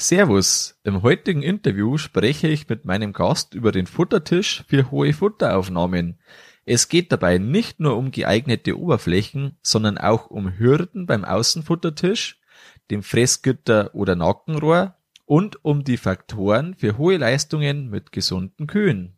Servus, im heutigen Interview spreche ich mit meinem Gast über den Futtertisch für hohe Futteraufnahmen. Es geht dabei nicht nur um geeignete Oberflächen, sondern auch um Hürden beim Außenfuttertisch, dem Fressgitter oder Nackenrohr und um die Faktoren für hohe Leistungen mit gesunden Kühen.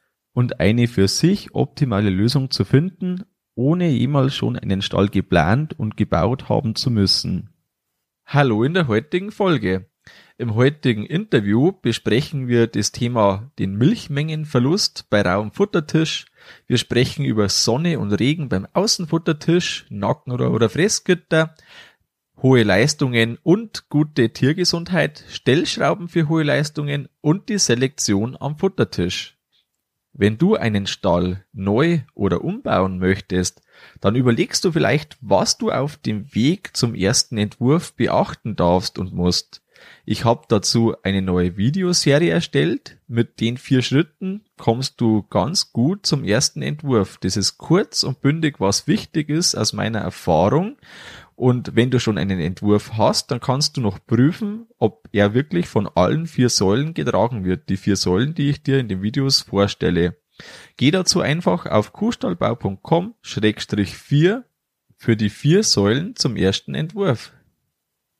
und eine für sich optimale Lösung zu finden, ohne jemals schon einen Stall geplant und gebaut haben zu müssen. Hallo in der heutigen Folge. Im heutigen Interview besprechen wir das Thema den Milchmengenverlust bei rauem Futtertisch. Wir sprechen über Sonne und Regen beim Außenfuttertisch, Nackenrohr oder Fressgitter, hohe Leistungen und gute Tiergesundheit, Stellschrauben für hohe Leistungen und die Selektion am Futtertisch. Wenn du einen Stall neu oder umbauen möchtest, dann überlegst du vielleicht, was du auf dem Weg zum ersten Entwurf beachten darfst und musst. Ich habe dazu eine neue Videoserie erstellt. Mit den vier Schritten kommst du ganz gut zum ersten Entwurf. Das ist kurz und bündig, was wichtig ist aus meiner Erfahrung und wenn du schon einen Entwurf hast, dann kannst du noch prüfen, ob er wirklich von allen vier Säulen getragen wird. Die vier Säulen, die ich dir in den Videos vorstelle. Geh dazu einfach auf kuhstallbau.com-4 für die vier Säulen zum ersten Entwurf.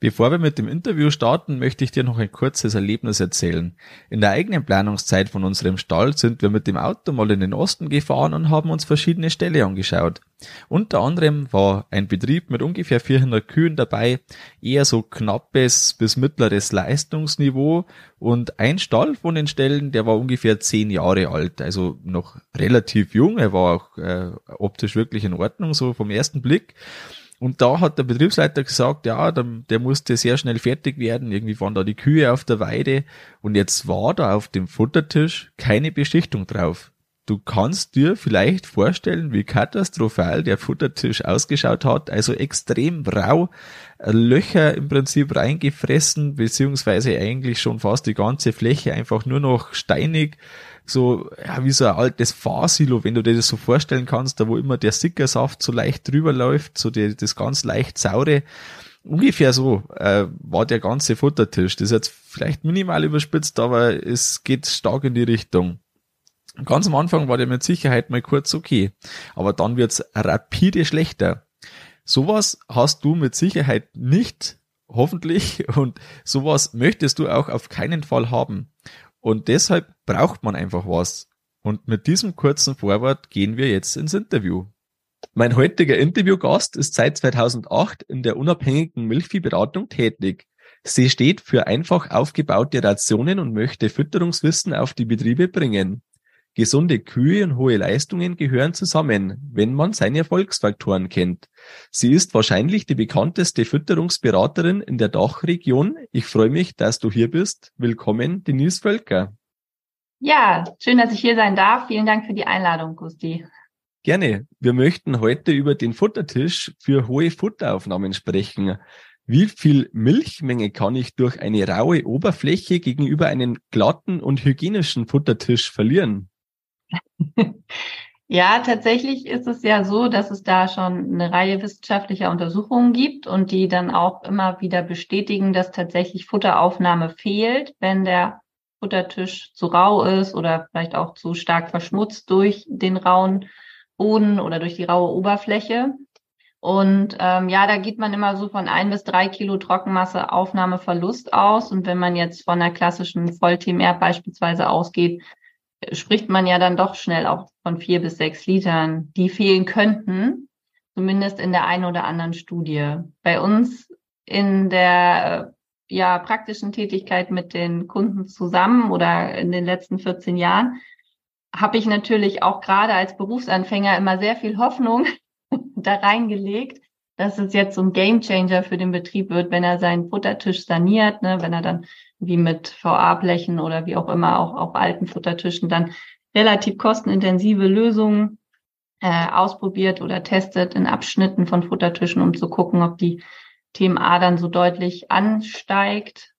Bevor wir mit dem Interview starten, möchte ich dir noch ein kurzes Erlebnis erzählen. In der eigenen Planungszeit von unserem Stall sind wir mit dem Auto mal in den Osten gefahren und haben uns verschiedene Ställe angeschaut. Unter anderem war ein Betrieb mit ungefähr 400 Kühen dabei, eher so knappes bis mittleres Leistungsniveau und ein Stall von den Ställen, der war ungefähr 10 Jahre alt, also noch relativ jung, er war auch äh, optisch wirklich in Ordnung, so vom ersten Blick. Und da hat der Betriebsleiter gesagt, ja, der, der musste sehr schnell fertig werden. Irgendwie waren da die Kühe auf der Weide. Und jetzt war da auf dem Futtertisch keine Beschichtung drauf. Du kannst dir vielleicht vorstellen, wie katastrophal der Futtertisch ausgeschaut hat. Also extrem rau, Löcher im Prinzip reingefressen, beziehungsweise eigentlich schon fast die ganze Fläche einfach nur noch steinig so, ja, wie so ein altes Fahrsilo, wenn du dir das so vorstellen kannst, da wo immer der Sickersaft so leicht drüber läuft, so die, das ganz leicht saure. Ungefähr so äh, war der ganze Futtertisch. Das ist jetzt vielleicht minimal überspitzt, aber es geht stark in die Richtung. Ganz am Anfang war der mit Sicherheit mal kurz okay, aber dann wird's rapide schlechter. Sowas hast du mit Sicherheit nicht, hoffentlich, und sowas möchtest du auch auf keinen Fall haben. Und deshalb braucht man einfach was. Und mit diesem kurzen Vorwort gehen wir jetzt ins Interview. Mein heutiger Interviewgast ist seit 2008 in der unabhängigen Milchviehberatung tätig. Sie steht für einfach aufgebaute Rationen und möchte Fütterungswissen auf die Betriebe bringen. Gesunde Kühe und hohe Leistungen gehören zusammen, wenn man seine Erfolgsfaktoren kennt. Sie ist wahrscheinlich die bekannteste Fütterungsberaterin in der Dachregion. Ich freue mich, dass du hier bist. Willkommen, Denise Völker. Ja, schön, dass ich hier sein darf. Vielen Dank für die Einladung, Gusti. Gerne. Wir möchten heute über den Futtertisch für hohe Futteraufnahmen sprechen. Wie viel Milchmenge kann ich durch eine raue Oberfläche gegenüber einem glatten und hygienischen Futtertisch verlieren? Ja, tatsächlich ist es ja so, dass es da schon eine Reihe wissenschaftlicher Untersuchungen gibt und die dann auch immer wieder bestätigen, dass tatsächlich Futteraufnahme fehlt, wenn der Futtertisch zu rau ist oder vielleicht auch zu stark verschmutzt durch den rauen Boden oder durch die raue Oberfläche. Und ähm, ja, da geht man immer so von ein bis drei Kilo Trockenmasse Aufnahmeverlust aus. Und wenn man jetzt von einer klassischen Vollteam-Air beispielsweise ausgeht, spricht man ja dann doch schnell auch von vier bis sechs Litern, die fehlen könnten, zumindest in der einen oder anderen Studie. Bei uns in der ja, praktischen Tätigkeit mit den Kunden zusammen oder in den letzten 14 Jahren habe ich natürlich auch gerade als Berufsanfänger immer sehr viel Hoffnung da reingelegt, dass es jetzt so ein Gamechanger für den Betrieb wird, wenn er seinen Futtertisch saniert, ne, wenn er dann wie mit VA-Blechen oder wie auch immer auch auf alten Futtertischen dann relativ kostenintensive Lösungen äh, ausprobiert oder testet in Abschnitten von Futtertischen, um zu gucken, ob die TMA dann so deutlich ansteigt.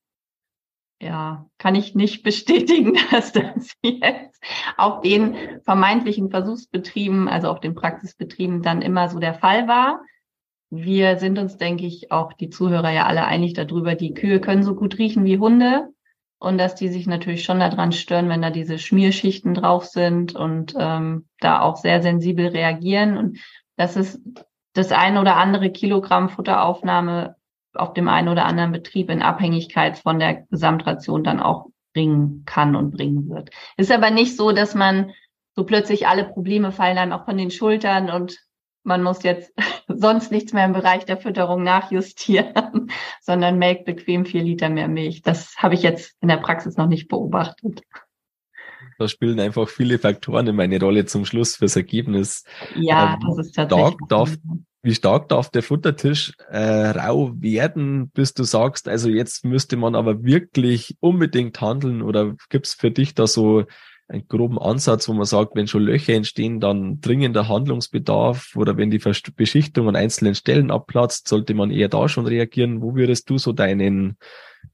Ja, kann ich nicht bestätigen, dass das jetzt auf den vermeintlichen Versuchsbetrieben, also auf den Praxisbetrieben dann immer so der Fall war. Wir sind uns, denke ich, auch die Zuhörer ja alle einig darüber, die Kühe können so gut riechen wie Hunde und dass die sich natürlich schon daran stören, wenn da diese Schmierschichten drauf sind und ähm, da auch sehr sensibel reagieren. Und das ist das ein oder andere Kilogramm Futteraufnahme auf dem einen oder anderen Betrieb in Abhängigkeit von der Gesamtration dann auch bringen kann und bringen wird. Ist aber nicht so, dass man so plötzlich alle Probleme fallen einem auch von den Schultern und man muss jetzt sonst nichts mehr im Bereich der Fütterung nachjustieren, sondern melkt bequem vier Liter mehr Milch. Das habe ich jetzt in der Praxis noch nicht beobachtet. Da spielen einfach viele Faktoren in meine Rolle zum Schluss fürs Ergebnis. Ja, ähm, das ist tatsächlich. Stark darf, wie stark darf der Futtertisch äh, rau werden, bis du sagst, also jetzt müsste man aber wirklich unbedingt handeln oder gibt's für dich da so einen groben Ansatz, wo man sagt, wenn schon Löcher entstehen, dann dringender Handlungsbedarf oder wenn die Beschichtung an einzelnen Stellen abplatzt, sollte man eher da schon reagieren. Wo würdest du so deinen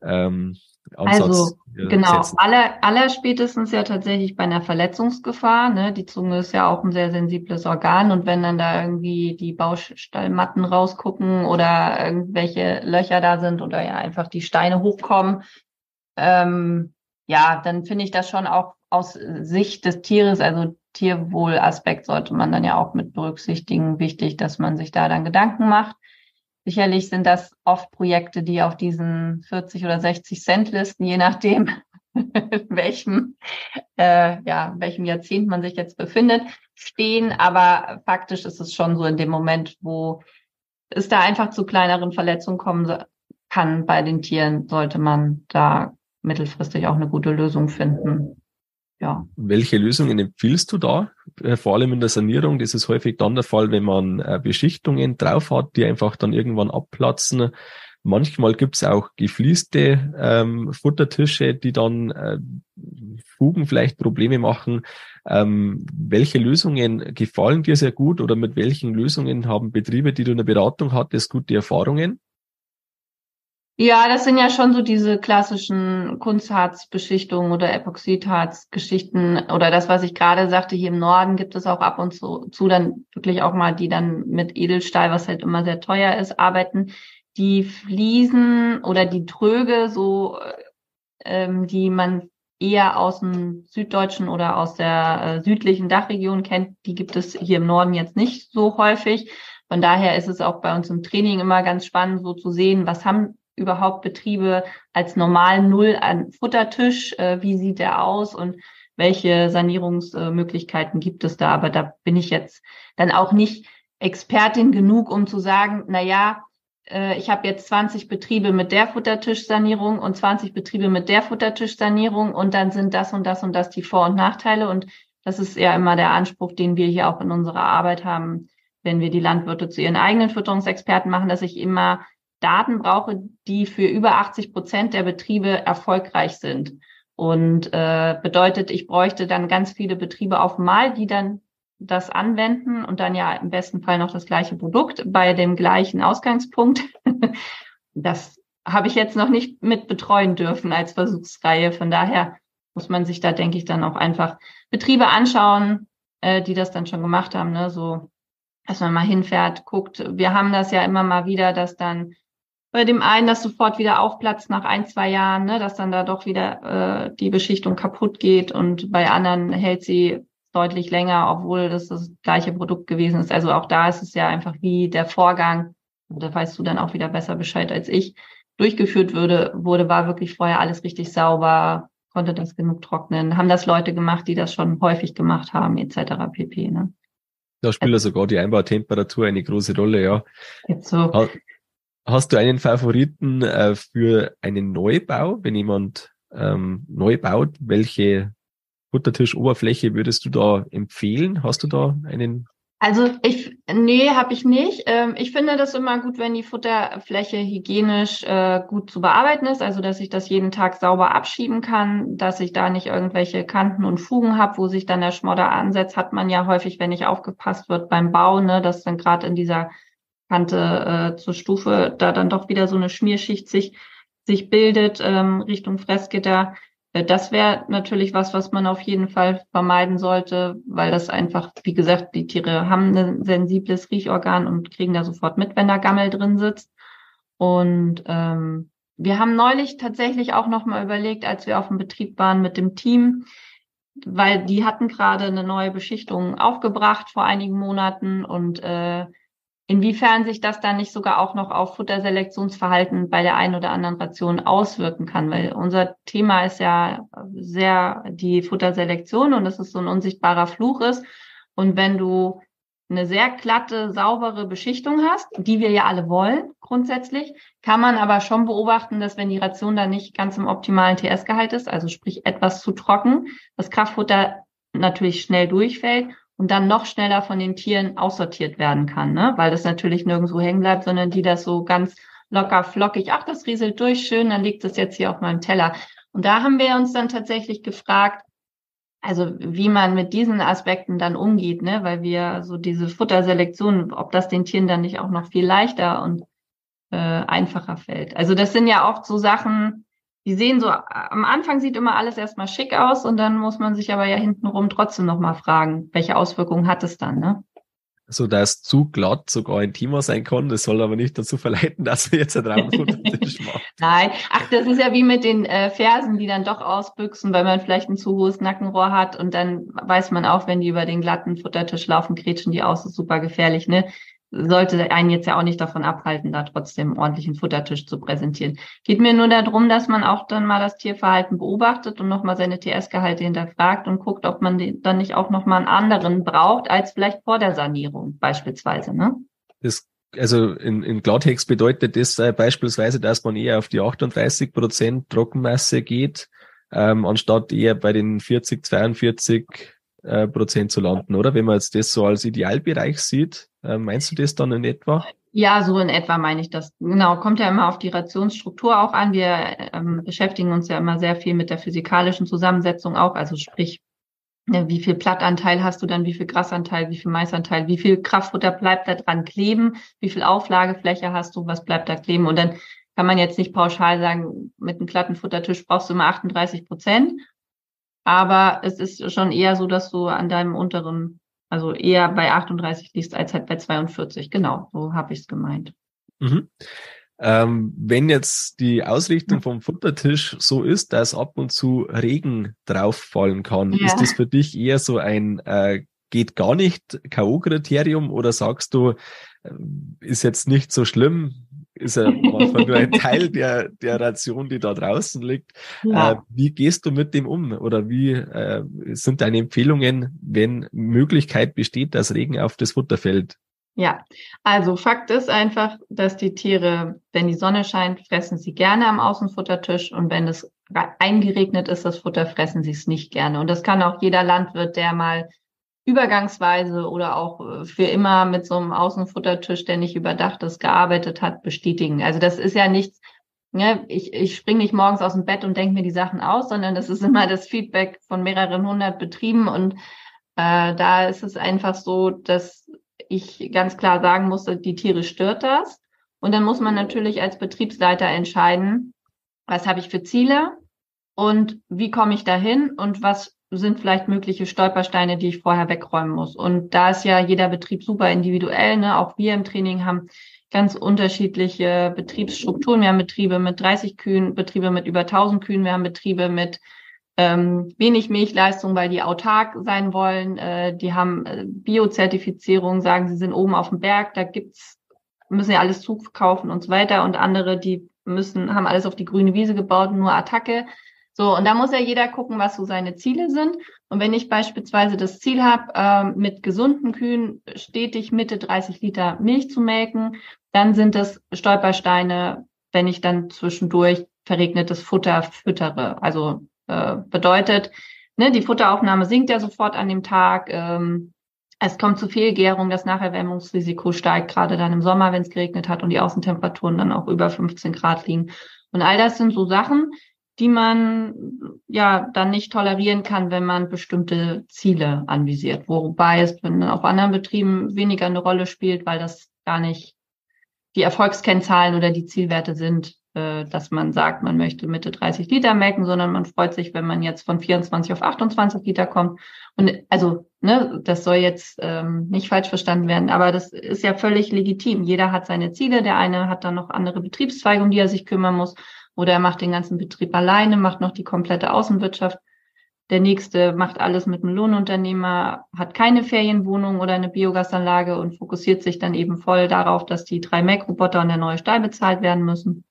ähm, Ansatz also genau, aller, aller spätestens ja tatsächlich bei einer Verletzungsgefahr. Ne? Die Zunge ist ja auch ein sehr sensibles Organ und wenn dann da irgendwie die Baustallmatten rausgucken oder irgendwelche Löcher da sind oder ja einfach die Steine hochkommen, ähm, ja, dann finde ich das schon auch aus Sicht des Tieres, also Tierwohlaspekt sollte man dann ja auch mit berücksichtigen. Wichtig, dass man sich da dann Gedanken macht. Sicherlich sind das oft Projekte, die auf diesen 40 oder 60 Cent Listen, je nachdem, in welchem, äh, ja, welchem Jahrzehnt man sich jetzt befindet, stehen. Aber faktisch ist es schon so in dem Moment, wo es da einfach zu kleineren Verletzungen kommen kann bei den Tieren, sollte man da mittelfristig auch eine gute Lösung finden ja. Welche Lösungen empfiehlst du da? Äh, vor allem in der Sanierung, das ist häufig dann der Fall, wenn man äh, Beschichtungen drauf hat, die einfach dann irgendwann abplatzen. Manchmal gibt's auch gefließte ähm, Futtertische, die dann äh, Fugen vielleicht Probleme machen. Ähm, welche Lösungen gefallen dir sehr gut oder mit welchen Lösungen haben Betriebe, die du in der Beratung hattest, gute Erfahrungen? Ja, das sind ja schon so diese klassischen Kunstharzbeschichtungen oder Epoxidharzgeschichten oder das, was ich gerade sagte, hier im Norden gibt es auch ab und zu, zu dann wirklich auch mal, die dann mit Edelstahl, was halt immer sehr teuer ist, arbeiten. Die Fliesen oder die Tröge, so ähm, die man eher aus dem süddeutschen oder aus der äh, südlichen Dachregion kennt, die gibt es hier im Norden jetzt nicht so häufig. Von daher ist es auch bei uns im Training immer ganz spannend, so zu sehen, was haben überhaupt Betriebe als normal Null an Futtertisch? Äh, wie sieht der aus und welche Sanierungsmöglichkeiten gibt es da? Aber da bin ich jetzt dann auch nicht Expertin genug, um zu sagen, na ja, äh, ich habe jetzt 20 Betriebe mit der Futtertischsanierung und 20 Betriebe mit der Futtertischsanierung und dann sind das und das und das die Vor- und Nachteile. Und das ist ja immer der Anspruch, den wir hier auch in unserer Arbeit haben, wenn wir die Landwirte zu ihren eigenen Fütterungsexperten machen, dass ich immer Daten brauche, die für über 80 Prozent der Betriebe erfolgreich sind. Und äh, bedeutet, ich bräuchte dann ganz viele Betriebe auf Mal, die dann das anwenden und dann ja im besten Fall noch das gleiche Produkt bei dem gleichen Ausgangspunkt. das habe ich jetzt noch nicht mit betreuen dürfen als Versuchsreihe. Von daher muss man sich da, denke ich, dann auch einfach Betriebe anschauen, äh, die das dann schon gemacht haben. Ne? So, dass man mal hinfährt, guckt. Wir haben das ja immer mal wieder, dass dann bei dem einen das sofort wieder aufplatzt nach ein, zwei Jahren, ne, dass dann da doch wieder äh, die Beschichtung kaputt geht und bei anderen hält sie deutlich länger, obwohl das das gleiche Produkt gewesen ist. Also auch da ist es ja einfach wie der Vorgang, da weißt du dann auch wieder besser Bescheid als ich, durchgeführt würde, wurde, war wirklich vorher alles richtig sauber, konnte das genug trocknen, haben das Leute gemacht, die das schon häufig gemacht haben, etc. pp. Ne? Da spielt ja sogar die Einbautemperatur eine große Rolle, ja. Jetzt so. Hast du einen Favoriten äh, für einen Neubau, wenn jemand ähm, neu baut? Welche Buttertischoberfläche würdest du da empfehlen? Hast du da einen Also ich, nee, habe ich nicht. Ähm, ich finde das immer gut, wenn die Futterfläche hygienisch äh, gut zu bearbeiten ist, also dass ich das jeden Tag sauber abschieben kann, dass ich da nicht irgendwelche Kanten und Fugen habe, wo sich dann der Schmodder ansetzt, hat man ja häufig, wenn nicht aufgepasst wird beim Bau, ne, dass dann gerade in dieser Kante äh, zur Stufe da dann doch wieder so eine Schmierschicht sich sich bildet ähm, Richtung Fressgitter. Äh, das wäre natürlich was, was man auf jeden Fall vermeiden sollte, weil das einfach, wie gesagt, die Tiere haben ein sensibles Riechorgan und kriegen da sofort mit, wenn da Gammel drin sitzt. Und ähm, wir haben neulich tatsächlich auch noch mal überlegt, als wir auf dem Betrieb waren mit dem Team, weil die hatten gerade eine neue Beschichtung aufgebracht vor einigen Monaten und äh, inwiefern sich das dann nicht sogar auch noch auf Futterselektionsverhalten bei der einen oder anderen Ration auswirken kann, weil unser Thema ist ja sehr die Futterselektion und dass es so ein unsichtbarer Fluch ist. Und wenn du eine sehr glatte, saubere Beschichtung hast, die wir ja alle wollen, grundsätzlich, kann man aber schon beobachten, dass wenn die Ration dann nicht ganz im optimalen TS-Gehalt ist, also sprich etwas zu trocken, das Kraftfutter natürlich schnell durchfällt und dann noch schneller von den Tieren aussortiert werden kann, ne? weil das natürlich nirgendwo hängen bleibt, sondern die das so ganz locker flockig, ach, das rieselt durch, schön, dann liegt es jetzt hier auf meinem Teller. Und da haben wir uns dann tatsächlich gefragt, also wie man mit diesen Aspekten dann umgeht, ne? weil wir so diese Futterselektion, ob das den Tieren dann nicht auch noch viel leichter und äh, einfacher fällt. Also das sind ja oft so Sachen, die sehen so, am Anfang sieht immer alles erstmal schick aus und dann muss man sich aber ja hintenrum trotzdem nochmal fragen, welche Auswirkungen hat es dann, ne? So, dass zu glatt sogar Thema sein kann, das soll aber nicht dazu verleiten, dass wir jetzt einen Raumfuttertisch machen. Nein, ach, das ist ja wie mit den äh, Fersen, die dann doch ausbüchsen, weil man vielleicht ein zu hohes Nackenrohr hat und dann weiß man auch, wenn die über den glatten Futtertisch laufen, kretschen die aus, ist super gefährlich, ne? Sollte einen jetzt ja auch nicht davon abhalten, da trotzdem einen ordentlichen Futtertisch zu präsentieren. Geht mir nur darum, dass man auch dann mal das Tierverhalten beobachtet und nochmal seine TS-Gehalte hinterfragt und guckt, ob man dann nicht auch nochmal einen anderen braucht, als vielleicht vor der Sanierung beispielsweise. Ne? Das also in, in Klartext bedeutet das äh, beispielsweise, dass man eher auf die 38 Prozent Trockenmasse geht, ähm, anstatt eher bei den 40, 42 äh, Prozent zu landen, oder? Wenn man jetzt das so als Idealbereich sieht, äh, meinst du das dann in etwa? Ja, so in etwa meine ich das. Genau, kommt ja immer auf die Rationsstruktur auch an. Wir ähm, beschäftigen uns ja immer sehr viel mit der physikalischen Zusammensetzung auch, also sprich, ne, wie viel Plattanteil hast du dann, wie viel Grasanteil, wie viel Maisanteil, wie viel Kraftfutter bleibt da dran kleben, wie viel Auflagefläche hast du, was bleibt da kleben und dann kann man jetzt nicht pauschal sagen, mit einem glatten Futtertisch brauchst du immer 38 Prozent, aber es ist schon eher so, dass du an deinem unteren, also eher bei 38 liegst als halt bei 42. Genau, so habe ich es gemeint. Mhm. Ähm, wenn jetzt die Ausrichtung vom Futtertisch so ist, dass ab und zu Regen drauf fallen kann, ja. ist das für dich eher so ein äh, geht gar nicht K.O.-Kriterium oder sagst du, äh, ist jetzt nicht so schlimm, ist ja manchmal nur ein Teil der, der Ration, die da draußen liegt. Ja. Äh, wie gehst du mit dem um? Oder wie äh, sind deine Empfehlungen, wenn Möglichkeit besteht, dass Regen auf das Futter fällt? Ja, also Fakt ist einfach, dass die Tiere, wenn die Sonne scheint, fressen sie gerne am Außenfuttertisch und wenn es eingeregnet ist, das Futter, fressen sie es nicht gerne. Und das kann auch jeder Landwirt, der mal übergangsweise oder auch äh, für immer mit so einem Außenfuttertisch, der nicht überdacht ist, gearbeitet hat, bestätigen. Also das ist ja nichts, ne, ich, ich springe nicht morgens aus dem Bett und denke mir die Sachen aus, sondern das ist immer das Feedback von mehreren hundert Betrieben und äh, da ist es einfach so, dass ich ganz klar sagen musste, die Tiere stört das. Und dann muss man natürlich als Betriebsleiter entscheiden, was habe ich für Ziele und wie komme ich dahin und was sind vielleicht mögliche Stolpersteine, die ich vorher wegräumen muss. Und da ist ja jeder Betrieb super individuell. Ne? Auch wir im Training haben ganz unterschiedliche Betriebsstrukturen. Wir haben Betriebe mit 30 Kühen, Betriebe mit über 1000 Kühen, wir haben Betriebe mit ähm, wenig Milchleistung, weil die autark sein wollen. Äh, die haben äh, Biozertifizierung, sagen, sie sind oben auf dem Berg, da gibt's, müssen ja alles zukaufen und so weiter. Und andere, die müssen, haben alles auf die grüne Wiese gebaut, nur Attacke. So, und da muss ja jeder gucken, was so seine Ziele sind. Und wenn ich beispielsweise das Ziel habe, äh, mit gesunden Kühen stetig Mitte 30 Liter Milch zu melken, dann sind es Stolpersteine, wenn ich dann zwischendurch verregnetes Futter füttere. Also äh, bedeutet, ne, die Futteraufnahme sinkt ja sofort an dem Tag. Ähm, Es kommt zu Fehlgärung, das Nacherwärmungsrisiko steigt, gerade dann im Sommer, wenn es geregnet hat und die Außentemperaturen dann auch über 15 Grad liegen. Und all das sind so Sachen, die man ja dann nicht tolerieren kann, wenn man bestimmte Ziele anvisiert. Wobei es auf anderen Betrieben weniger eine Rolle spielt, weil das gar nicht die Erfolgskennzahlen oder die Zielwerte sind, äh, dass man sagt, man möchte Mitte 30 Liter melken, sondern man freut sich, wenn man jetzt von 24 auf 28 Liter kommt. Und also, ne, das soll jetzt ähm, nicht falsch verstanden werden, aber das ist ja völlig legitim. Jeder hat seine Ziele. Der eine hat dann noch andere Betriebszweige, um die er sich kümmern muss. Oder er macht den ganzen Betrieb alleine, macht noch die komplette Außenwirtschaft. Der nächste macht alles mit einem Lohnunternehmer, hat keine Ferienwohnung oder eine Biogasanlage und fokussiert sich dann eben voll darauf, dass die drei Mac-Roboter und der neue Stall bezahlt werden müssen.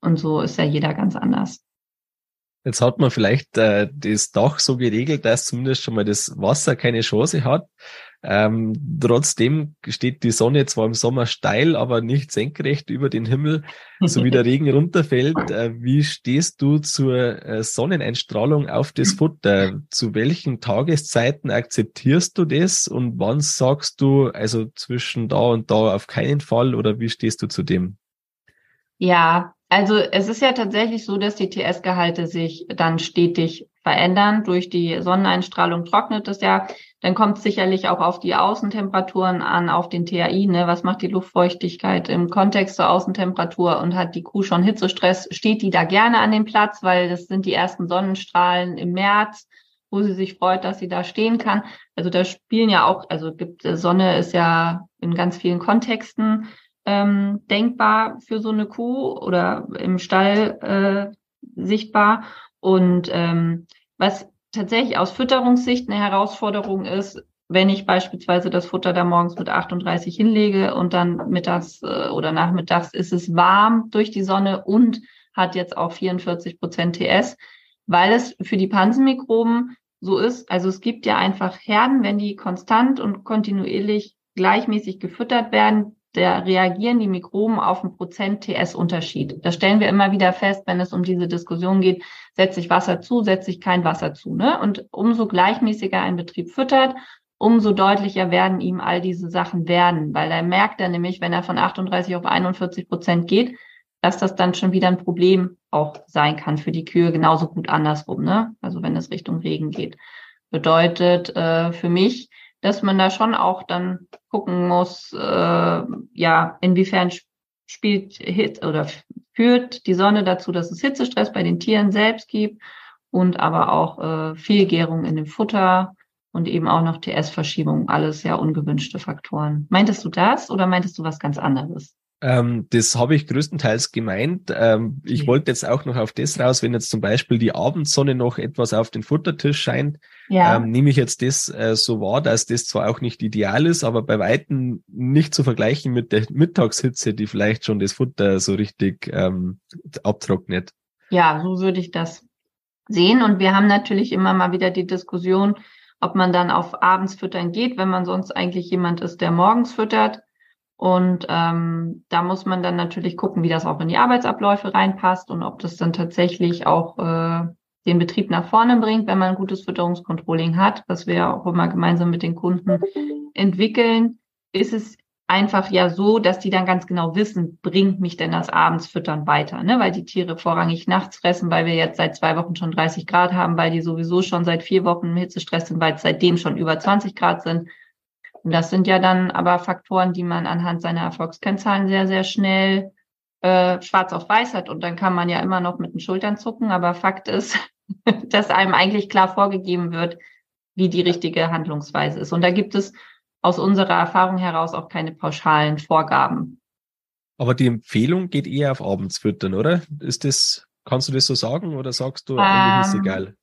Und so ist ja jeder ganz anders. Jetzt hat man vielleicht äh, das Dach so geregelt, dass zumindest schon mal das Wasser keine Chance hat. Ähm, trotzdem steht die Sonne zwar im Sommer steil, aber nicht senkrecht über den Himmel, so wie der Regen runterfällt. Äh, wie stehst du zur äh, Sonneneinstrahlung auf das Futter? Zu welchen Tageszeiten akzeptierst du das und wann sagst du, also zwischen da und da auf keinen Fall oder wie stehst du zu dem? Ja, also es ist ja tatsächlich so, dass die TS-Gehalte sich dann stetig verändern. Durch die Sonneneinstrahlung trocknet es ja. Dann kommt es sicherlich auch auf die Außentemperaturen an, auf den TAI. Ne? Was macht die Luftfeuchtigkeit im Kontext zur Außentemperatur? Und hat die Kuh schon Hitzestress, steht die da gerne an dem Platz, weil das sind die ersten Sonnenstrahlen im März, wo sie sich freut, dass sie da stehen kann. Also da spielen ja auch, also gibt Sonne ist ja in ganz vielen Kontexten ähm, denkbar für so eine Kuh oder im Stall äh, sichtbar. Und ähm, was tatsächlich aus Fütterungssicht eine Herausforderung ist, wenn ich beispielsweise das Futter da morgens mit 38 hinlege und dann mittags äh, oder nachmittags ist es warm durch die Sonne und hat jetzt auch 44 Prozent TS, weil es für die Pansenmikroben so ist. Also es gibt ja einfach Herden, wenn die konstant und kontinuierlich gleichmäßig gefüttert werden, da reagieren die Mikroben auf einen Prozent TS-Unterschied. Das stellen wir immer wieder fest, wenn es um diese Diskussion geht, setze ich Wasser zu, setze ich kein Wasser zu. Ne? Und umso gleichmäßiger ein Betrieb füttert, umso deutlicher werden ihm all diese Sachen werden, weil er merkt dann nämlich, wenn er von 38 auf 41 Prozent geht, dass das dann schon wieder ein Problem auch sein kann für die Kühe, genauso gut andersrum, ne? Also wenn es Richtung Regen geht. Bedeutet äh, für mich, dass man da schon auch dann gucken muss, äh, ja, inwiefern spielt Hit oder führt die Sonne dazu, dass es Hitzestress bei den Tieren selbst gibt und aber auch äh, Fehlgärung in dem Futter und eben auch noch TS-Verschiebung, alles ja ungewünschte Faktoren. Meintest du das oder meintest du was ganz anderes? Ähm, das habe ich größtenteils gemeint. Ähm, ich ja. wollte jetzt auch noch auf das raus, wenn jetzt zum Beispiel die Abendsonne noch etwas auf den Futtertisch scheint, ja. ähm, nehme ich jetzt das äh, so wahr, dass das zwar auch nicht ideal ist, aber bei Weitem nicht zu vergleichen mit der Mittagshitze, die vielleicht schon das Futter so richtig ähm, abtrocknet. Ja, so würde ich das sehen. Und wir haben natürlich immer mal wieder die Diskussion, ob man dann auf abends füttern geht, wenn man sonst eigentlich jemand ist, der morgens füttert und ähm, da muss man dann natürlich gucken, wie das auch in die Arbeitsabläufe reinpasst und ob das dann tatsächlich auch äh, den Betrieb nach vorne bringt, wenn man ein gutes Fütterungskontrolling hat, was wir auch immer gemeinsam mit den Kunden entwickeln, ist es einfach ja so, dass die dann ganz genau wissen, bringt mich denn das Abendsfüttern weiter, ne? weil die Tiere vorrangig nachts fressen, weil wir jetzt seit zwei Wochen schon 30 Grad haben, weil die sowieso schon seit vier Wochen im Hitzestress sind, weil es seitdem schon über 20 Grad sind. Und das sind ja dann aber Faktoren, die man anhand seiner Erfolgskennzahlen sehr, sehr schnell äh, schwarz auf weiß hat. Und dann kann man ja immer noch mit den Schultern zucken. Aber Fakt ist, dass einem eigentlich klar vorgegeben wird, wie die richtige Handlungsweise ist. Und da gibt es aus unserer Erfahrung heraus auch keine pauschalen Vorgaben. Aber die Empfehlung geht eher auf abends füttern, oder? Ist das, kannst du das so sagen oder sagst du, eigentlich ist ähm, egal?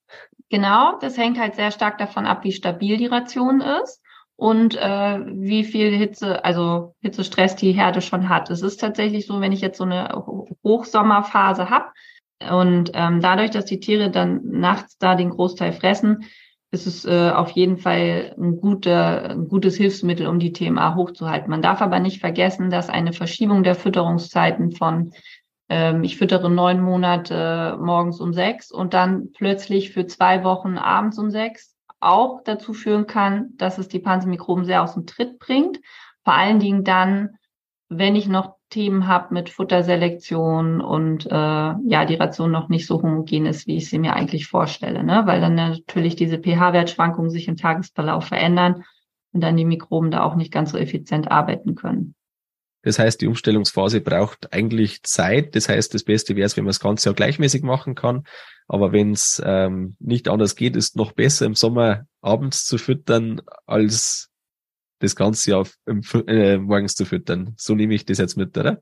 Genau, das hängt halt sehr stark davon ab, wie stabil die Ration ist und äh, wie viel Hitze, also Hitzestress die Herde schon hat. Es ist tatsächlich so, wenn ich jetzt so eine Hochsommerphase habe und ähm, dadurch, dass die Tiere dann nachts da den Großteil fressen, ist es äh, auf jeden Fall ein, guter, ein gutes Hilfsmittel, um die TMA hochzuhalten. Man darf aber nicht vergessen, dass eine Verschiebung der Fütterungszeiten von ähm, ich füttere neun Monate morgens um sechs und dann plötzlich für zwei Wochen abends um sechs auch dazu führen kann, dass es die Pansenmikroben sehr aus dem Tritt bringt. Vor allen Dingen dann, wenn ich noch Themen habe mit Futterselektion und äh, ja, die Ration noch nicht so homogen ist, wie ich sie mir eigentlich vorstelle, ne? weil dann natürlich diese pH-Wertschwankungen sich im Tagesverlauf verändern und dann die Mikroben da auch nicht ganz so effizient arbeiten können. Das heißt, die Umstellungsphase braucht eigentlich Zeit. Das heißt, das Beste wäre es, wenn man das Ganze ja gleichmäßig machen kann. Aber wenn es ähm, nicht anders geht, ist noch besser im Sommer abends zu füttern, als das ganze Jahr im, äh, morgens zu füttern. So nehme ich das jetzt mit, oder?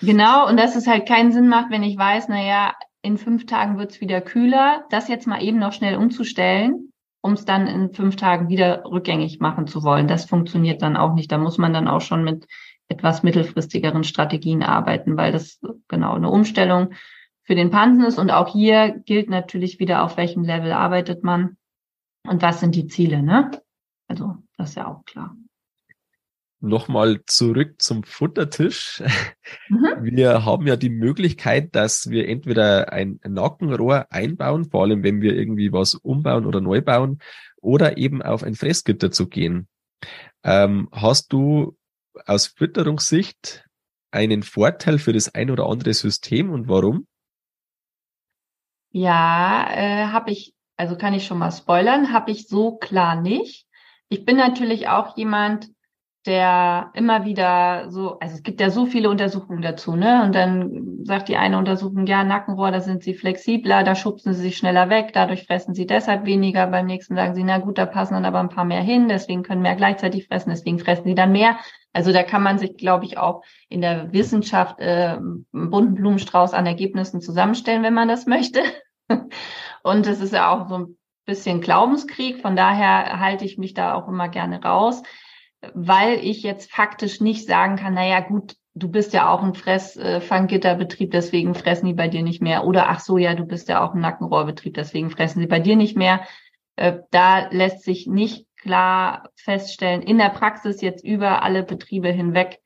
Genau, und dass es halt keinen Sinn macht, wenn ich weiß, na ja, in fünf Tagen wird's wieder kühler, das jetzt mal eben noch schnell umzustellen, um es dann in fünf Tagen wieder rückgängig machen zu wollen. Das funktioniert dann auch nicht. Da muss man dann auch schon mit etwas mittelfristigeren Strategien arbeiten, weil das genau eine Umstellung für den Pansen ist. Und auch hier gilt natürlich wieder, auf welchem Level arbeitet man und was sind die Ziele, ne? Also, das ist ja auch klar. Nochmal zurück zum Futtertisch. Mhm. Wir haben ja die Möglichkeit, dass wir entweder ein Nackenrohr einbauen, vor allem wenn wir irgendwie was umbauen oder neu bauen, oder eben auf ein Fressgitter zu gehen. Ähm, hast du aus Fütterungssicht einen Vorteil für das ein oder andere System und warum? Ja, äh, habe ich, also kann ich schon mal spoilern, habe ich so klar nicht. Ich bin natürlich auch jemand, der immer wieder so, also es gibt ja so viele Untersuchungen dazu, ne? Und dann sagt die eine Untersuchung, ja, Nackenrohr, da sind sie flexibler, da schubsen sie sich schneller weg, dadurch fressen sie deshalb weniger. Beim nächsten sagen sie, na gut, da passen dann aber ein paar mehr hin, deswegen können mehr gleichzeitig fressen, deswegen fressen sie dann mehr. Also da kann man sich, glaube ich, auch in der Wissenschaft äh, einen bunten Blumenstrauß an Ergebnissen zusammenstellen, wenn man das möchte. Und es ist ja auch so ein bisschen Glaubenskrieg, von daher halte ich mich da auch immer gerne raus, weil ich jetzt faktisch nicht sagen kann, naja gut, du bist ja auch ein Fressfanggitterbetrieb, deswegen fressen die bei dir nicht mehr. Oder ach so, ja, du bist ja auch ein Nackenrohrbetrieb, deswegen fressen sie bei dir nicht mehr. Äh, da lässt sich nicht klar feststellen, in der Praxis jetzt über alle Betriebe hinweg,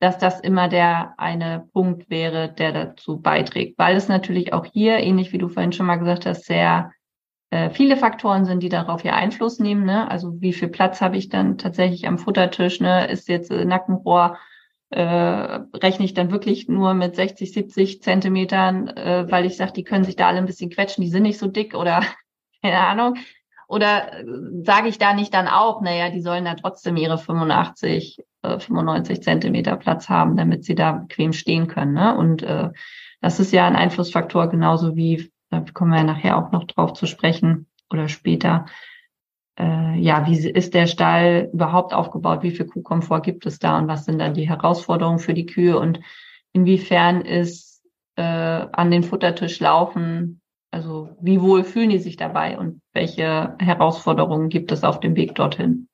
dass das immer der eine Punkt wäre, der dazu beiträgt, weil es natürlich auch hier, ähnlich wie du vorhin schon mal gesagt hast, sehr äh, viele Faktoren sind, die darauf ja Einfluss nehmen. Ne? Also wie viel Platz habe ich dann tatsächlich am Futtertisch? Ne? Ist jetzt äh, Nackenrohr äh, rechne ich dann wirklich nur mit 60, 70 Zentimetern, äh, weil ich sage, die können sich da alle ein bisschen quetschen, die sind nicht so dick oder keine Ahnung. Oder äh, sage ich da nicht dann auch, naja, die sollen da trotzdem ihre 85, äh, 95 Zentimeter Platz haben, damit sie da bequem stehen können. Ne? Und äh, das ist ja ein Einflussfaktor, genauso wie, da kommen wir ja nachher auch noch drauf zu sprechen oder später. Äh, ja, wie ist der Stall überhaupt aufgebaut? Wie viel Kuhkomfort gibt es da und was sind dann die Herausforderungen für die Kühe und inwiefern ist äh, an den Futtertisch laufen also wie wohl fühlen die sich dabei und welche Herausforderungen gibt es auf dem Weg dorthin?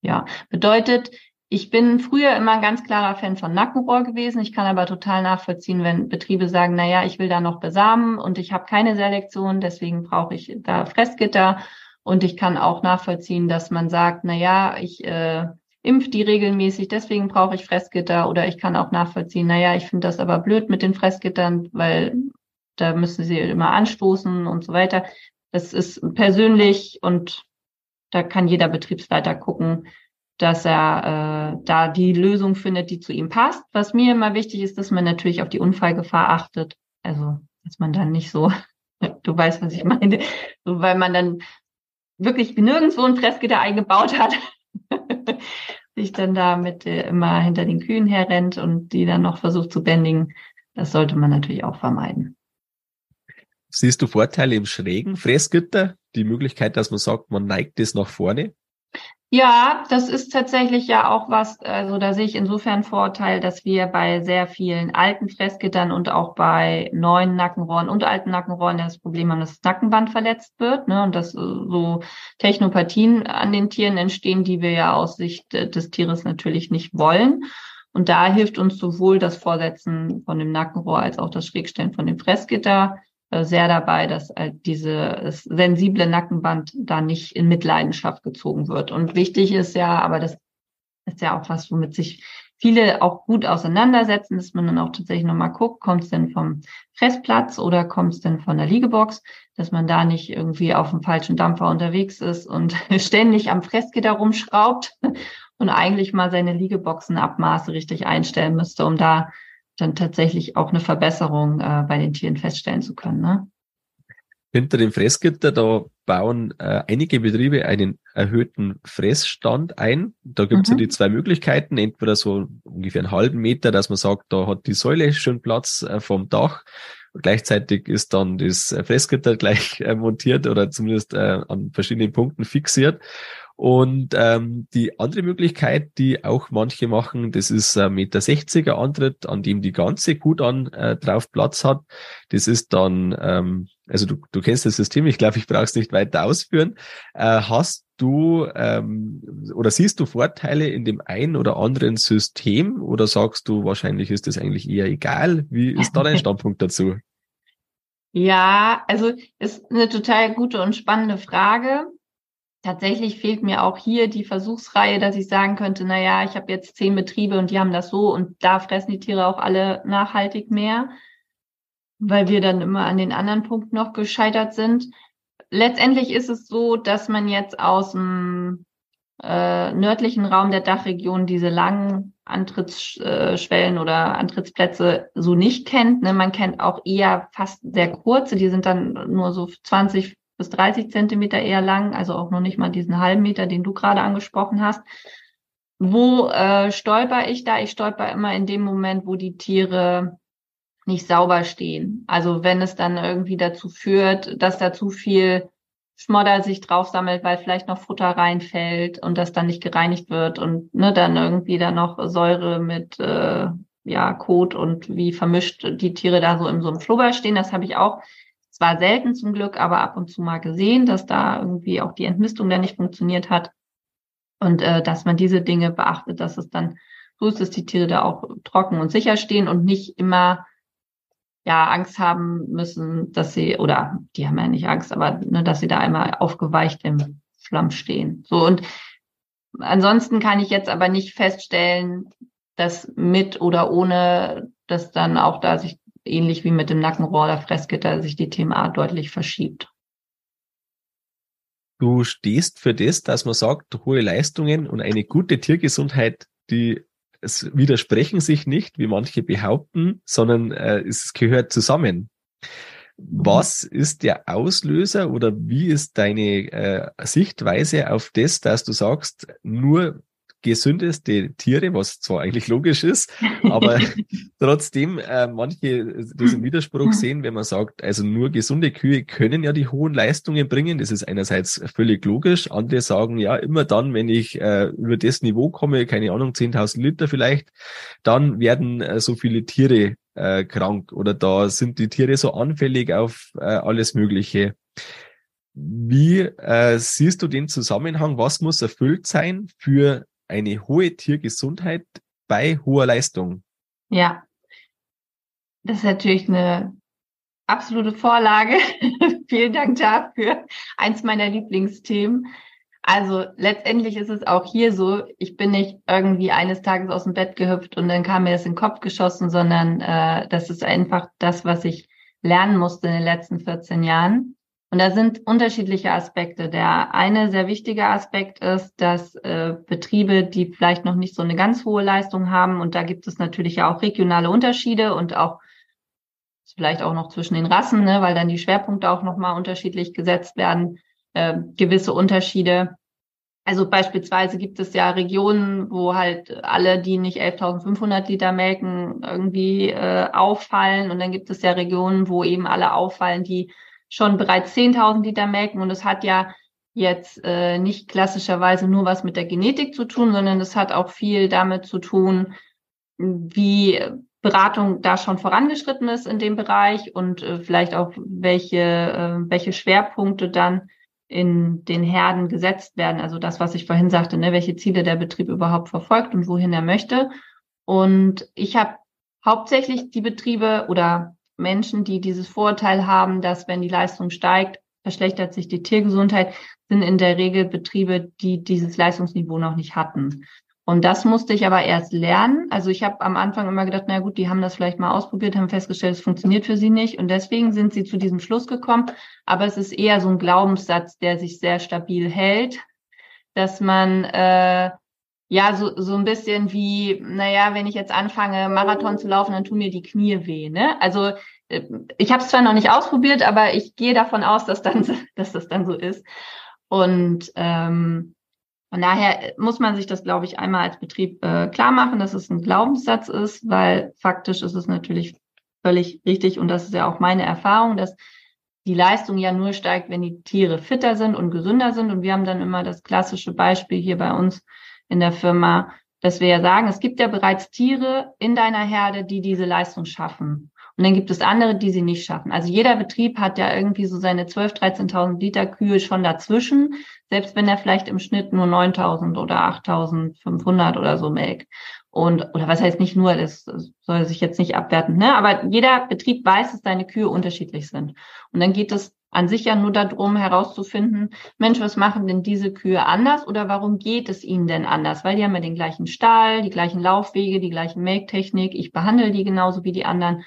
Ja, bedeutet, ich bin früher immer ein ganz klarer Fan von Nackenrohr gewesen. Ich kann aber total nachvollziehen, wenn Betriebe sagen, na ja, ich will da noch besamen und ich habe keine Selektion, deswegen brauche ich da Fressgitter. Und ich kann auch nachvollziehen, dass man sagt, na ja, ich äh, impf die regelmäßig, deswegen brauche ich Fressgitter. Oder ich kann auch nachvollziehen, na ja, ich finde das aber blöd mit den Fressgittern, weil da müssen sie immer anstoßen und so weiter. Das ist persönlich und da kann jeder Betriebsleiter gucken, dass er äh, da die Lösung findet, die zu ihm passt. Was mir immer wichtig ist, dass man natürlich auf die Unfallgefahr achtet. Also, dass man dann nicht so, du weißt, was ich meine, so, weil man dann wirklich nirgendwo ein Fressgitter eingebaut hat, sich dann da mit äh, immer hinter den Kühen herrennt und die dann noch versucht zu bändigen. Das sollte man natürlich auch vermeiden. Siehst du Vorteile im schrägen Fressgitter? Die Möglichkeit, dass man sagt, man neigt es nach vorne? Ja, das ist tatsächlich ja auch was, also da sehe ich insofern Vorteil, dass wir bei sehr vielen alten Fressgittern und auch bei neuen Nackenrohren und alten Nackenrohren das Problem haben, dass das Nackenband verletzt wird, ne, und dass äh, so Technopathien an den Tieren entstehen, die wir ja aus Sicht des Tieres natürlich nicht wollen. Und da hilft uns sowohl das Vorsetzen von dem Nackenrohr als auch das Schrägstellen von dem Fressgitter äh, sehr dabei, dass äh, dieses sensible Nackenband da nicht in Mitleidenschaft gezogen wird. Und wichtig ist ja, aber das ist ja auch was, womit sich viele auch gut auseinandersetzen, dass man dann auch tatsächlich nochmal guckt, kommt es denn vom Fressplatz oder kommt es denn von der Liegebox, dass man da nicht irgendwie auf dem falschen Dampfer unterwegs ist und ständig am Fressgitter rumschraubt und eigentlich mal seine Liegeboxenabmaße richtig einstellen müsste, um da dann tatsächlich auch eine Verbesserung äh, bei den Tieren feststellen zu können. Ne? Hinter dem Fressgitter, da bauen äh, einige Betriebe einen erhöhten Fressstand ein. Da gibt es mhm. ja die zwei Möglichkeiten, entweder so ungefähr einen halben Meter, dass man sagt, da hat die Säule schön Platz äh, vom Dach. Gleichzeitig ist dann das Fressgitter gleich äh, montiert oder zumindest äh, an verschiedenen Punkten fixiert. Und ähm, die andere Möglichkeit, die auch manche machen, das ist ein Meter 60er Antritt, an dem die ganze Kuh dann äh, drauf Platz hat. Das ist dann, ähm, also du, du kennst das System, ich glaube, ich brauche es nicht weiter ausführen. Äh, hast du ähm, oder siehst du Vorteile in dem einen oder anderen System oder sagst du, wahrscheinlich ist das eigentlich eher egal? Wie ist da dein Standpunkt dazu? Ja, also ist eine total gute und spannende Frage tatsächlich fehlt mir auch hier die Versuchsreihe, dass ich sagen könnte, na ja, ich habe jetzt zehn Betriebe und die haben das so und da fressen die Tiere auch alle nachhaltig mehr, weil wir dann immer an den anderen Punkten noch gescheitert sind. Letztendlich ist es so, dass man jetzt aus dem äh, nördlichen Raum der Dachregion diese langen Antrittsschwellen oder Antrittsplätze so nicht kennt. Ne? Man kennt auch eher fast sehr kurze, die sind dann nur so 20, bis 30 Zentimeter eher lang, also auch noch nicht mal diesen halben Meter, den du gerade angesprochen hast. Wo äh, stolper ich da? Ich stolper immer in dem Moment, wo die Tiere nicht sauber stehen. Also wenn es dann irgendwie dazu führt, dass da zu viel Schmodder sich drauf sammelt, weil vielleicht noch Futter reinfällt und das dann nicht gereinigt wird und ne, dann irgendwie da noch Säure mit äh, ja Kot und wie vermischt die Tiere da so in so einem Flubber stehen. Das habe ich auch zwar selten zum Glück, aber ab und zu mal gesehen, dass da irgendwie auch die Entmistung dann nicht funktioniert hat. Und äh, dass man diese Dinge beachtet, dass es dann so ist, dass die Tiere da auch trocken und sicher stehen und nicht immer ja Angst haben müssen, dass sie, oder die haben ja nicht Angst, aber ne, dass sie da einmal aufgeweicht im Schlamm stehen. So und ansonsten kann ich jetzt aber nicht feststellen, dass mit oder ohne, dass dann auch da sich ähnlich wie mit dem Nackenrohr oder Fressgitter sich die TMA deutlich verschiebt. Du stehst für das, dass man sagt, hohe Leistungen und eine gute Tiergesundheit, die es widersprechen sich nicht, wie manche behaupten, sondern äh, es gehört zusammen. Was ist der Auslöser oder wie ist deine äh, Sichtweise auf das, dass du sagst, nur gesündeste Tiere, was zwar eigentlich logisch ist, aber trotzdem äh, manche diesen Widerspruch sehen, wenn man sagt, also nur gesunde Kühe können ja die hohen Leistungen bringen. Das ist einerseits völlig logisch. Andere sagen, ja, immer dann, wenn ich äh, über das Niveau komme, keine Ahnung, 10.000 Liter vielleicht, dann werden äh, so viele Tiere äh, krank oder da sind die Tiere so anfällig auf äh, alles Mögliche. Wie äh, siehst du den Zusammenhang? Was muss erfüllt sein für eine hohe Tiergesundheit bei hoher Leistung. Ja, das ist natürlich eine absolute Vorlage. Vielen Dank dafür. Eins meiner Lieblingsthemen. Also letztendlich ist es auch hier so, ich bin nicht irgendwie eines Tages aus dem Bett gehüpft und dann kam mir das in den Kopf geschossen, sondern äh, das ist einfach das, was ich lernen musste in den letzten 14 Jahren. Und da sind unterschiedliche Aspekte. Der eine sehr wichtige Aspekt ist, dass äh, Betriebe, die vielleicht noch nicht so eine ganz hohe Leistung haben, und da gibt es natürlich ja auch regionale Unterschiede und auch vielleicht auch noch zwischen den Rassen, ne, weil dann die Schwerpunkte auch nochmal unterschiedlich gesetzt werden, äh, gewisse Unterschiede. Also beispielsweise gibt es ja Regionen, wo halt alle, die nicht 11.500 Liter melken, irgendwie äh, auffallen. Und dann gibt es ja Regionen, wo eben alle auffallen, die schon bereits 10.000 Liter melken und es hat ja jetzt äh, nicht klassischerweise nur was mit der Genetik zu tun, sondern es hat auch viel damit zu tun, wie Beratung da schon vorangeschritten ist in dem Bereich und äh, vielleicht auch welche, äh, welche Schwerpunkte dann in den Herden gesetzt werden. Also das, was ich vorhin sagte, ne, welche Ziele der Betrieb überhaupt verfolgt und wohin er möchte. Und ich habe hauptsächlich die Betriebe oder Menschen, die dieses Vorurteil haben, dass wenn die Leistung steigt, verschlechtert sich die Tiergesundheit, sind in der Regel Betriebe, die dieses Leistungsniveau noch nicht hatten. Und das musste ich aber erst lernen. Also ich habe am Anfang immer gedacht, na gut, die haben das vielleicht mal ausprobiert, haben festgestellt, es funktioniert für sie nicht. Und deswegen sind sie zu diesem Schluss gekommen. Aber es ist eher so ein Glaubenssatz, der sich sehr stabil hält, dass man äh, ja so, so ein bisschen wie, naja, wenn ich jetzt anfange, Marathon zu laufen, dann tun mir die Knie weh. Ne? Also äh, ich habe es zwar noch nicht ausprobiert, aber ich gehe davon aus, dass, dann, dass das dann so ist. Und ähm, von daher muss man sich das, glaube ich, einmal als Betrieb äh, klar machen, dass es ein Glaubenssatz ist, weil faktisch ist es natürlich völlig richtig und das ist ja auch meine Erfahrung, dass die Leistung ja nur steigt, wenn die Tiere fitter sind und gesünder sind. Und wir haben dann immer das klassische Beispiel hier bei uns in der Firma, dass wir ja sagen, es gibt ja bereits Tiere in deiner Herde, die diese Leistung schaffen. Und dann gibt es andere, die sie nicht schaffen. Also jeder Betrieb hat ja irgendwie so seine 12.000, 13.000 Liter Kühe schon dazwischen, selbst wenn er vielleicht im Schnitt nur 9.000 oder 8.500 oder so melkt. Und, oder was heißt nicht nur, das soll sich jetzt nicht abwerten, ne? Aber jeder Betrieb weiß, dass seine Kühe unterschiedlich sind. Und dann geht es an sich ja nur darum herauszufinden, Mensch, was machen denn diese Kühe anders oder warum geht es ihnen denn anders? Weil die haben ja den gleichen Stall, die gleichen Laufwege, die gleichen Melktechnik. Ich behandle die genauso wie die anderen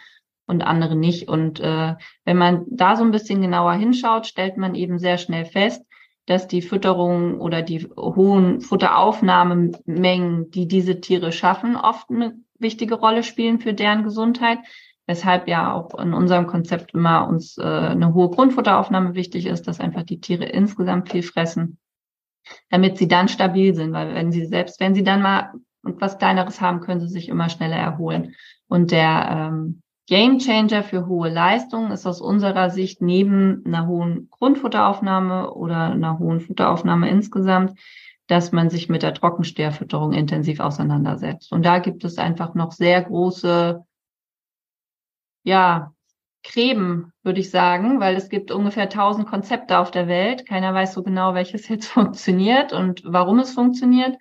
und andere nicht. Und äh, wenn man da so ein bisschen genauer hinschaut, stellt man eben sehr schnell fest, dass die Fütterung oder die hohen Futteraufnahmemengen, die diese Tiere schaffen, oft eine wichtige Rolle spielen für deren Gesundheit. Weshalb ja auch in unserem Konzept immer uns äh, eine hohe Grundfutteraufnahme wichtig ist, dass einfach die Tiere insgesamt viel fressen, damit sie dann stabil sind. Weil wenn sie selbst, wenn sie dann mal was Kleineres haben, können sie sich immer schneller erholen. Und der ähm, Game Changer für hohe Leistungen ist aus unserer Sicht neben einer hohen Grundfutteraufnahme oder einer hohen Futteraufnahme insgesamt, dass man sich mit der Trockensteherfütterung intensiv auseinandersetzt. Und da gibt es einfach noch sehr große, ja, Gräben, würde ich sagen, weil es gibt ungefähr 1000 Konzepte auf der Welt. Keiner weiß so genau, welches jetzt funktioniert und warum es funktioniert.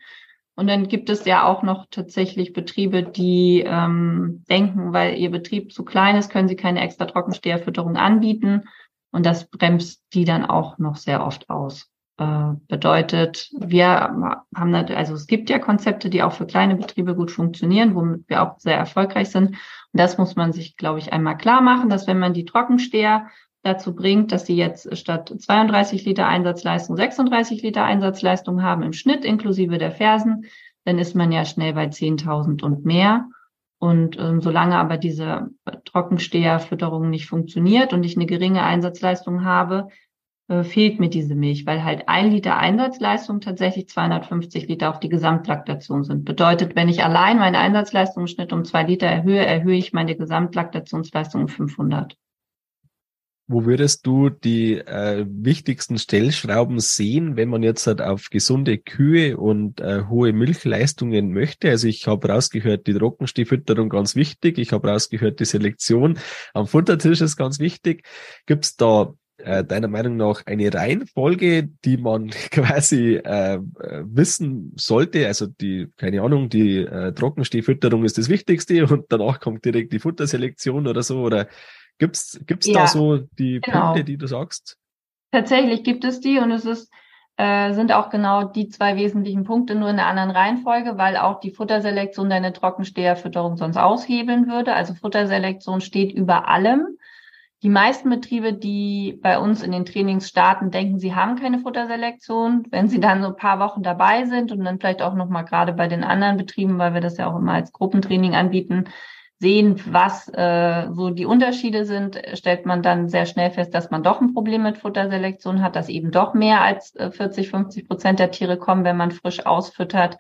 Und dann gibt es ja auch noch tatsächlich Betriebe, die ähm, denken, weil ihr Betrieb zu klein ist, können sie keine extra Trockensteherfütterung anbieten. Und das bremst die dann auch noch sehr oft aus. Äh, bedeutet, wir haben natürlich, also es gibt ja Konzepte, die auch für kleine Betriebe gut funktionieren, womit wir auch sehr erfolgreich sind. Das muss man sich, glaube ich, einmal klar machen, dass wenn man die Trockensteher dazu bringt, dass sie jetzt statt 32 Liter Einsatzleistung 36 Liter Einsatzleistung haben im Schnitt inklusive der Fersen, dann ist man ja schnell bei 10.000 und mehr. Und ähm, solange aber diese Trockensteherfütterung nicht funktioniert und ich eine geringe Einsatzleistung habe, äh, fehlt mir diese Milch, weil halt ein Liter Einsatzleistung tatsächlich 250 Liter auf die Gesamtlaktation sind. Bedeutet, wenn ich allein meine Einsatzleistung im Schnitt um zwei Liter erhöhe, erhöhe ich meine Gesamtlaktationsleistung um 500. Wo würdest du die äh, wichtigsten Stellschrauben sehen, wenn man jetzt halt auf gesunde Kühe und äh, hohe Milchleistungen möchte? Also ich habe rausgehört, die Trockenstehfütterung ganz wichtig. Ich habe rausgehört, die Selektion am Futtertisch ist ganz wichtig. Gibt es da äh, deiner Meinung nach eine Reihenfolge, die man quasi äh, wissen sollte? Also die, keine Ahnung, die äh, Trockenstehfütterung ist das Wichtigste und danach kommt direkt die Futterselektion oder so? Oder Gibt's, gibt's ja, da so die genau. Punkte, die du sagst? Tatsächlich gibt es die und es ist, äh, sind auch genau die zwei wesentlichen Punkte, nur in einer anderen Reihenfolge, weil auch die Futterselektion deine Trockensteherfütterung sonst aushebeln würde. Also Futterselektion steht über allem. Die meisten Betriebe, die bei uns in den Trainings starten, denken, sie haben keine Futterselektion. Wenn sie dann so ein paar Wochen dabei sind und dann vielleicht auch nochmal gerade bei den anderen Betrieben, weil wir das ja auch immer als Gruppentraining anbieten, sehen, was äh, so die Unterschiede sind, stellt man dann sehr schnell fest, dass man doch ein Problem mit Futterselektion hat, dass eben doch mehr als äh, 40, 50 Prozent der Tiere kommen, wenn man frisch ausfüttert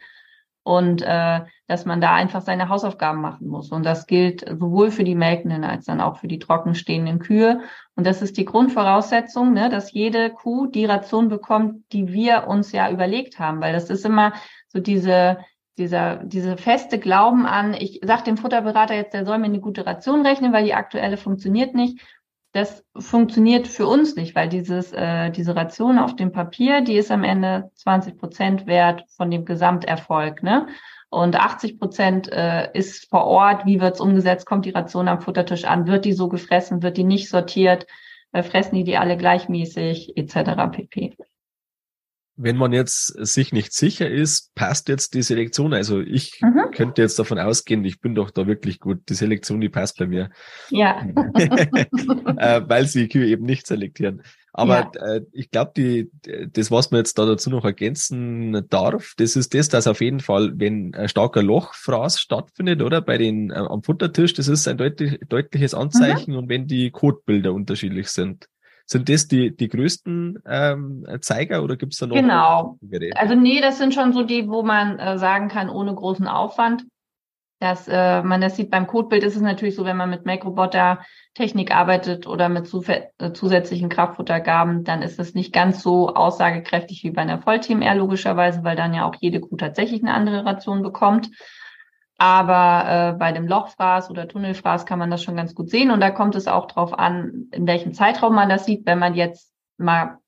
und äh, dass man da einfach seine Hausaufgaben machen muss. Und das gilt sowohl für die melkenden als dann auch für die trockenstehenden Kühe. Und das ist die Grundvoraussetzung, ne, dass jede Kuh die Ration bekommt, die wir uns ja überlegt haben, weil das ist immer so diese dieser, diese feste Glauben an, ich sage dem Futterberater jetzt, der soll mir eine gute Ration rechnen, weil die aktuelle funktioniert nicht. Das funktioniert für uns nicht, weil dieses, äh, diese Ration auf dem Papier, die ist am Ende 20 Prozent wert von dem Gesamterfolg. Ne? Und 80 Prozent äh, ist vor Ort, wie wird's umgesetzt, kommt die Ration am Futtertisch an, wird die so gefressen, wird die nicht sortiert, äh, fressen die die alle gleichmäßig, etc. pp. Wenn man jetzt sich nicht sicher ist, passt jetzt die Selektion. Also ich mhm. könnte jetzt davon ausgehen, ich bin doch da wirklich gut. Die Selektion, die passt bei mir. Ja. äh, weil sie Kühe eben nicht selektieren. Aber ja. äh, ich glaube, die, das, was man jetzt da dazu noch ergänzen darf, das ist das, dass auf jeden Fall, wenn ein starker Lochfraß stattfindet, oder bei den äh, am Futtertisch, das ist ein deutlich, deutliches Anzeichen mhm. und wenn die Kotbilder unterschiedlich sind. Sind das die, die größten ähm, Zeiger oder gibt es da noch? Genau. Also nee, das sind schon so die, wo man äh, sagen kann, ohne großen Aufwand. Dass äh, man das sieht beim Codebild ist es natürlich so, wenn man mit Make-Roboter-Technik arbeitet oder mit zu, äh, zusätzlichen Kraftfuttergaben, dann ist es nicht ganz so aussagekräftig wie bei einer Vollteam-R logischerweise, weil dann ja auch jede Kuh tatsächlich eine andere Ration bekommt. Aber äh, bei dem Lochfraß oder Tunnelfraß kann man das schon ganz gut sehen. Und da kommt es auch drauf an, in welchem Zeitraum man das sieht. Wenn man jetzt mal,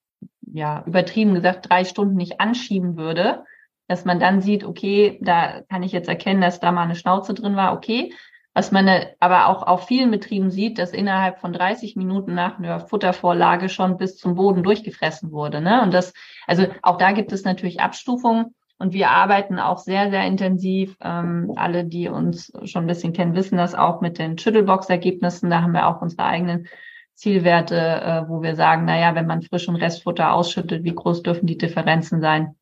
ja, übertrieben gesagt, drei Stunden nicht anschieben würde, dass man dann sieht, okay, da kann ich jetzt erkennen, dass da mal eine Schnauze drin war, okay. Was man aber auch auf vielen Betrieben sieht, dass innerhalb von 30 Minuten nach einer Futtervorlage schon bis zum Boden durchgefressen wurde. Ne? Und das, also auch da gibt es natürlich Abstufungen. Und wir arbeiten auch sehr, sehr intensiv. Ähm, alle, die uns schon ein bisschen kennen, wissen das auch mit den Schüttelbox-Ergebnissen. Da haben wir auch unsere eigenen Zielwerte, äh, wo wir sagen, na ja, wenn man frischen Restfutter ausschüttet, wie groß dürfen die Differenzen sein,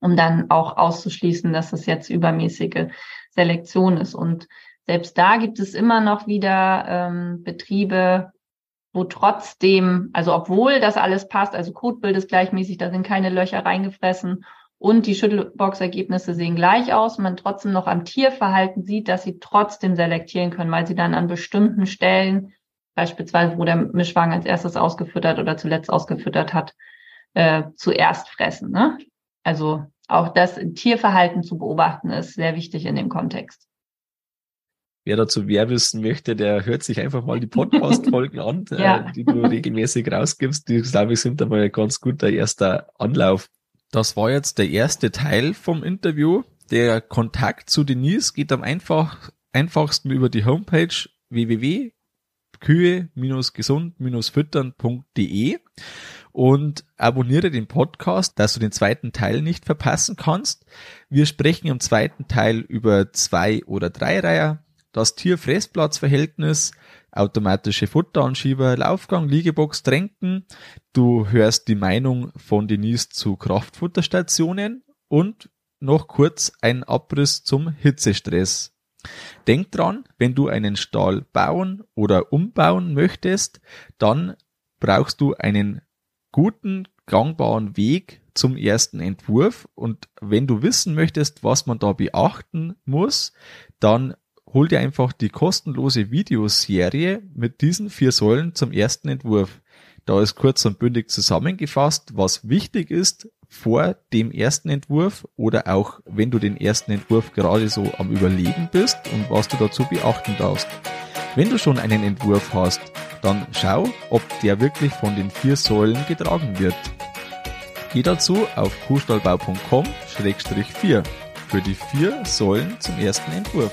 um dann auch auszuschließen, dass es jetzt übermäßige Selektion ist. Und selbst da gibt es immer noch wieder ähm, Betriebe, wo trotzdem, also obwohl das alles passt, also Kotbild ist gleichmäßig, da sind keine Löcher reingefressen und die Schüttelbox-Ergebnisse sehen gleich aus, man trotzdem noch am Tierverhalten sieht, dass sie trotzdem selektieren können, weil sie dann an bestimmten Stellen, beispielsweise wo der Mischwagen als erstes ausgefüttert oder zuletzt ausgefüttert hat, äh, zuerst fressen. Ne? Also auch das Tierverhalten zu beobachten ist sehr wichtig in dem Kontext. Wer dazu mehr wissen möchte, der hört sich einfach mal die Podcast-Folgen an, ja. äh, die du regelmäßig rausgibst. Die, glaube ich, sind einmal ein ganz guter erster Anlauf. Das war jetzt der erste Teil vom Interview. Der Kontakt zu Denise geht am einfach, einfachsten über die Homepage www.kühe-gesund-füttern.de und abonniere den Podcast, dass du den zweiten Teil nicht verpassen kannst. Wir sprechen im zweiten Teil über zwei oder drei Reiher, das Tier-Fressplatzverhältnis, automatische Futteranschieber, Laufgang, Liegebox, Tränken. Du hörst die Meinung von Denise zu Kraftfutterstationen und noch kurz ein Abriss zum Hitzestress. Denk dran, wenn du einen Stall bauen oder umbauen möchtest, dann brauchst du einen guten, gangbaren Weg zum ersten Entwurf. Und wenn du wissen möchtest, was man da beachten muss, dann hol dir einfach die kostenlose Videoserie mit diesen vier Säulen zum ersten Entwurf. Da ist kurz und bündig zusammengefasst, was wichtig ist vor dem ersten Entwurf oder auch wenn du den ersten Entwurf gerade so am Überlegen bist und was du dazu beachten darfst. Wenn du schon einen Entwurf hast, dann schau, ob der wirklich von den vier Säulen getragen wird. Geh dazu auf kuhstallbau.com-4 für die vier Säulen zum ersten Entwurf.